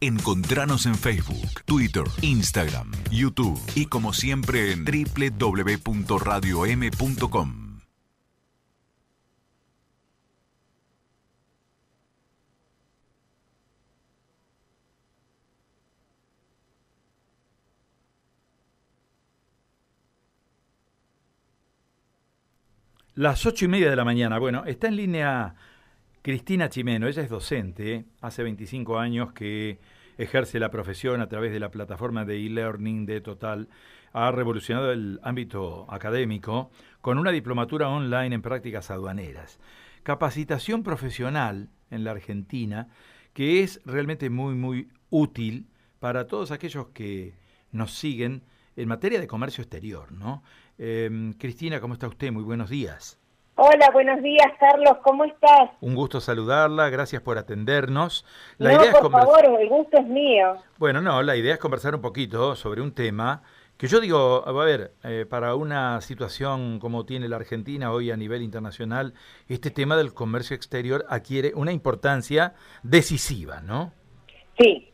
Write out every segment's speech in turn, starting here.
Encontranos en Facebook, Twitter, Instagram, YouTube y como siempre en www.radiom.com. Las ocho y media de la mañana. Bueno, está en línea Cristina Chimeno. Ella es docente, hace 25 años que ejerce la profesión a través de la plataforma de e-learning de Total. Ha revolucionado el ámbito académico con una diplomatura online en prácticas aduaneras. Capacitación profesional en la Argentina que es realmente muy, muy útil para todos aquellos que nos siguen en materia de comercio exterior, ¿no? Em, Cristina, ¿cómo está usted? Muy buenos días. Hola, buenos días, Carlos, ¿cómo estás? Un gusto saludarla, gracias por atendernos. La no, idea por favor, el gusto es mío. Bueno, no, la idea es conversar un poquito sobre un tema que yo digo, a ver, eh, para una situación como tiene la Argentina hoy a nivel internacional, este tema del comercio exterior adquiere una importancia decisiva, ¿no? Sí,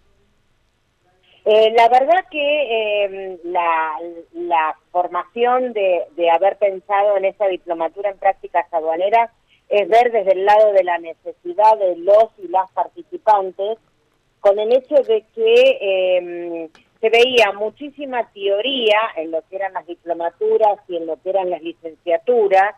eh, la verdad que em, la, formación de, haber pensado en esa diplomatura en prácticas aduaneras es ver desde el lado de la necesidad de los y las participantes, con el hecho de que em, se veía muchísima teoría en lo que eran las diplomaturas y en lo que eran las licenciaturas,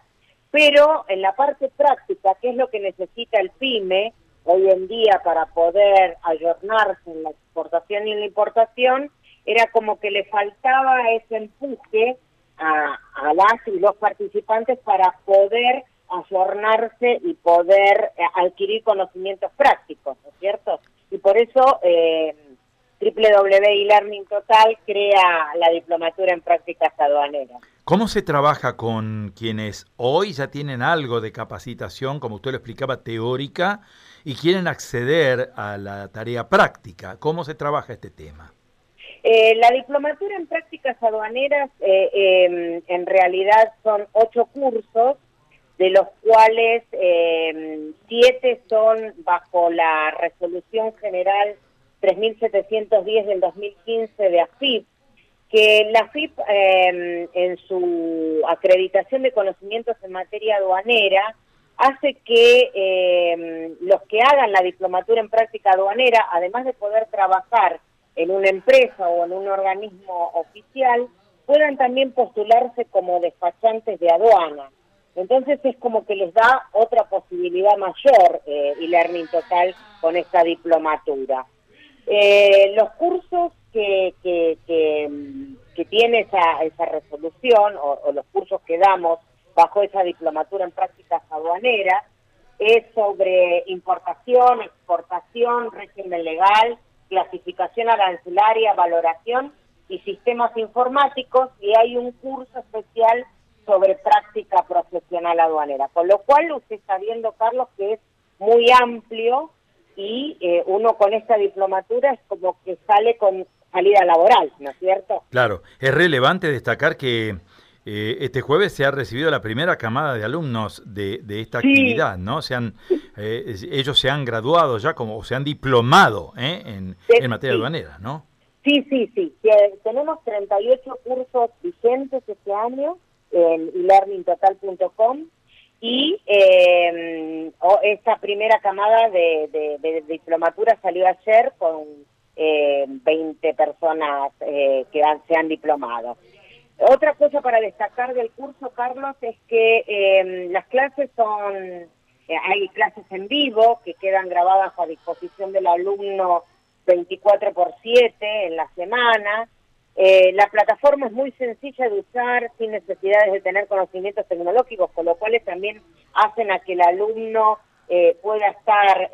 pero en la parte práctica, que es lo que necesita el PYME, hoy en día para poder ayornarse en la exportación y en la importación, era como que le faltaba ese empuje a, las y los participantes para poder ayornarse y poder eh, adquirir conocimientos prácticos, ¿no es cierto? Y por eso eh, Learning Total crea la diplomatura en prácticas aduaneras. ¿Cómo se trabaja con quienes hoy ya tienen algo de capacitación, como usted lo explicaba, teórica, y quieren acceder a la tarea práctica. ¿Cómo se trabaja este tema? Eh, la diplomatura en prácticas aduaneras eh, em, en realidad son ocho cursos, de los cuales em, siete son bajo la resolución general 3710 del 2015 de AFIP, que la AFIP em, en su acreditación de conocimientos en materia aduanera hace que eh, los que hagan la diplomatura en práctica aduanera, además de poder trabajar en una empresa o en un organismo oficial, puedan también postularse como despachantes de aduana. Entonces es como que les da otra posibilidad mayor eh, e-learning total con esta diplomatura. Eh, los cursos que, que, que, tiene esa, esa resolución o los cursos que damos bajo esa diplomatura en prácticas aduaneras, es sobre importación, exportación, régimen legal, clasificación arancelaria, valoración y sistemas informáticos y hay un curso especial sobre práctica profesional aduanera. Con lo cual usted está viendo, Carlos, que es muy amplio y eh, uno con esta diplomatura es como que sale con salida laboral, ¿no es cierto? Claro, es relevante destacar que eh, este jueves se ha recibido la primera camada de alumnos de, de esta actividad, ¿no? Se han, eh, ellos se han graduado ya como, o se han diplomado ¿eh? en, en, materia aduanera, ¿no? Sí, sí, sí. Tenemos 38 cursos vigentes este año en learningtotal.com y eh, esta primera camada de, de, de, diplomatura salió ayer con eh, 20 personas eh, que han, se han diplomado. Otra cosa para destacar del curso, Carlos, es que em, las clases son, eh, hay clases en vivo que quedan grabadas a disposición del alumno 24 por 7 en la semana. Eh, la plataforma es muy sencilla de usar, sin necesidades de tener conocimientos tecnológicos, con lo cual también hacen a que el alumno eh, pueda estar,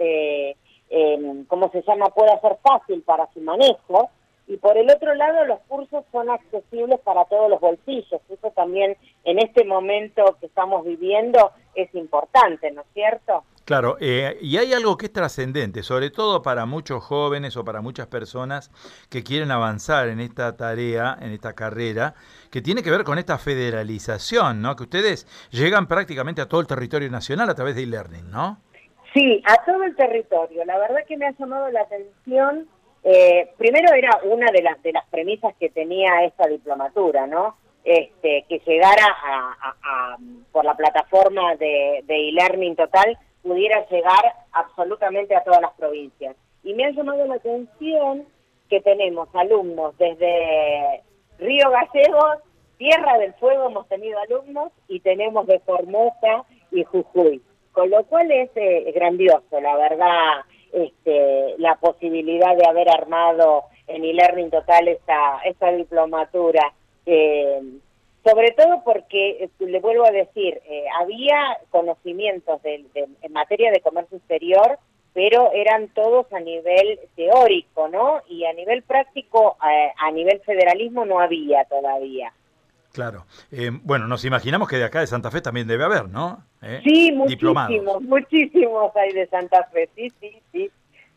¿cómo se llama?, pueda ser fácil para su manejo. Y por el otro lado, los cursos son accesibles para todos los bolsillos. Eso también en este momento que estamos viviendo es importante, ¿no es cierto? Claro, eh, y hay algo que es trascendente, sobre todo para muchos jóvenes o para muchas personas que quieren avanzar en esta tarea, en esta carrera, que tiene que ver con esta federalización, ¿no? Que ustedes llegan prácticamente a todo el territorio nacional a través de e-learning, ¿no? Sí, a todo el territorio. La verdad que me ha llamado la atención eh, primero era una de las, de las premisas que tenía esta diplomatura, ¿no? Este, que llegara a, por la plataforma de e-learning total, pudiera llegar absolutamente a todas las provincias. Y me ha llamado la atención que tenemos alumnos desde Río Gallegos, Tierra del Fuego hemos tenido alumnos y tenemos de Formosa y Jujuy, con lo cual es eh, grandioso, la verdad, este, la posibilidad de haber armado en e-learning total esta, esta diplomatura. Eh, sobre todo porque, eh, le vuelvo a decir, eh, había conocimientos de, en materia de comercio exterior, pero eran todos a nivel teórico, ¿no? Y a nivel práctico, a nivel federalismo no había todavía. Claro. bueno, nos imaginamos que de acá de Santa Fe también debe haber, ¿no? Sí, muchísimos, muchísimos hay de Santa Fe, sí, sí, sí,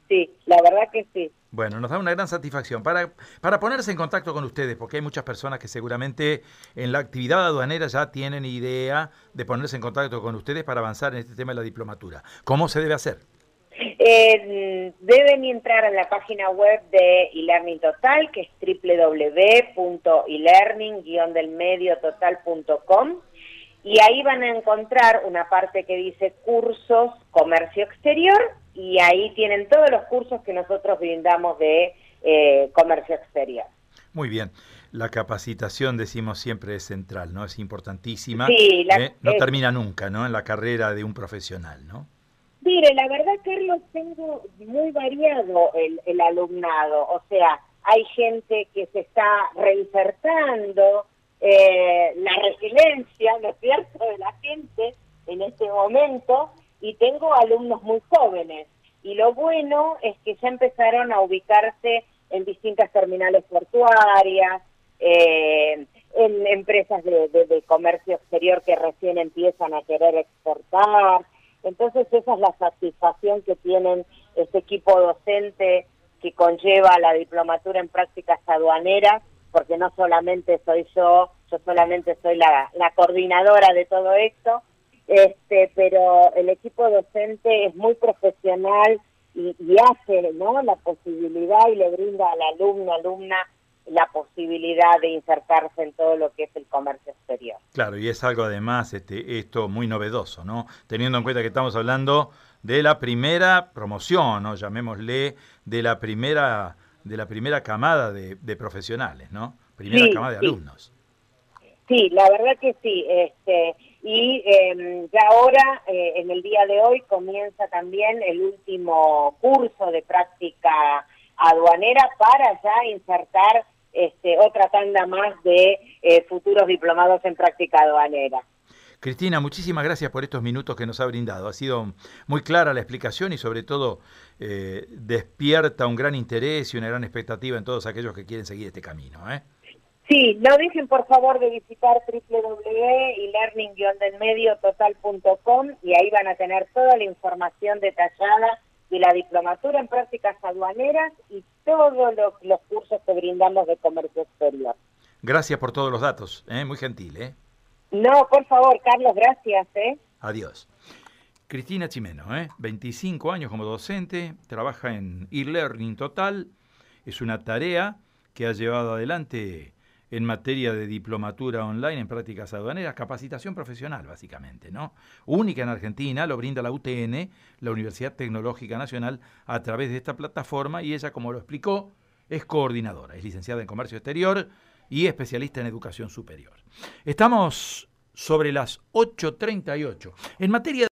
sí, la verdad que sí. Bueno, nos da una gran satisfacción. Para, para ponerse en contacto con ustedes, porque hay muchas personas que seguramente en la actividad aduanera ya tienen idea de ponerse en contacto con ustedes para avanzar en este tema de la diplomatura. ¿Cómo se debe hacer? Eh, deben entrar en la página web de eLearning Total, que es www.elearning-delmediototal.com y ahí van a encontrar una parte que dice cursos comercio exterior y ahí tienen todos los cursos que nosotros brindamos de eh, comercio exterior. Muy bien. La capacitación, decimos siempre, es central, ¿no? Es importantísima. Sí, ¿eh? no termina nunca, ¿no? En la carrera de un profesional, ¿no? Mire, la verdad, Carlos, tengo muy variado el, el alumnado. O sea, hay gente que se está reinsertando, eh, la resiliencia, ¿no es cierto?, de la gente en este momento y tengo alumnos muy jóvenes. Y lo bueno es que ya empezaron a ubicarse en distintas terminales portuarias, eh, en empresas de, comercio exterior que recién empiezan a querer exportar. Entonces esa es la satisfacción que tienen este equipo docente que conlleva la diplomatura en prácticas aduaneras porque no solamente soy yo, yo solamente soy la, coordinadora de todo esto, este, pero el equipo docente es muy profesional y, hace ¿no? la posibilidad y le brinda al alumno, alumna, la posibilidad de insertarse en todo lo que es el comercio exterior. Claro, y es algo además este, esto muy novedoso, ¿no? Teniendo en cuenta que estamos hablando de la primera promoción, ¿no? Llamémosle de la primera de la primera camada de, profesionales, ¿no? Primera camada de alumnos. Sí, la verdad que sí. Este, y eh, ya ahora, eh, en el día de hoy, comienza también el último curso de práctica aduanera para ya insertar otra tanda más de eh, futuros diplomados en práctica aduanera. Cristina, muchísimas gracias por estos minutos que nos ha brindado. Ha sido muy clara la explicación y sobre todo eh, despierta un gran interés y una gran expectativa en todos aquellos que quieren seguir este camino. ¿eh? Sí, no dejen por favor de visitar www.learning-delmediototal.com y ahí van a tener toda la información detallada de la diplomatura en prácticas aduaneras y todos los, cursos que brindamos de comercio exterior. Gracias por todos los datos, ¿eh? muy gentil. ¿eh? No, por favor, Carlos, gracias. ¿eh? Adiós. Cristina Chimeno, ¿eh? 25 años como docente, trabaja en e-learning total, es una tarea que ha llevado adelante en materia de diplomatura online en prácticas aduaneras, capacitación profesional básicamente, ¿no? Única en Argentina, lo brinda la UTN, la Universidad Tecnológica Nacional, a través de esta plataforma y ella, como lo explicó, es coordinadora, es licenciada en Comercio Exterior, y especialista en educación superior. Estamos sobre las 8.38. En materia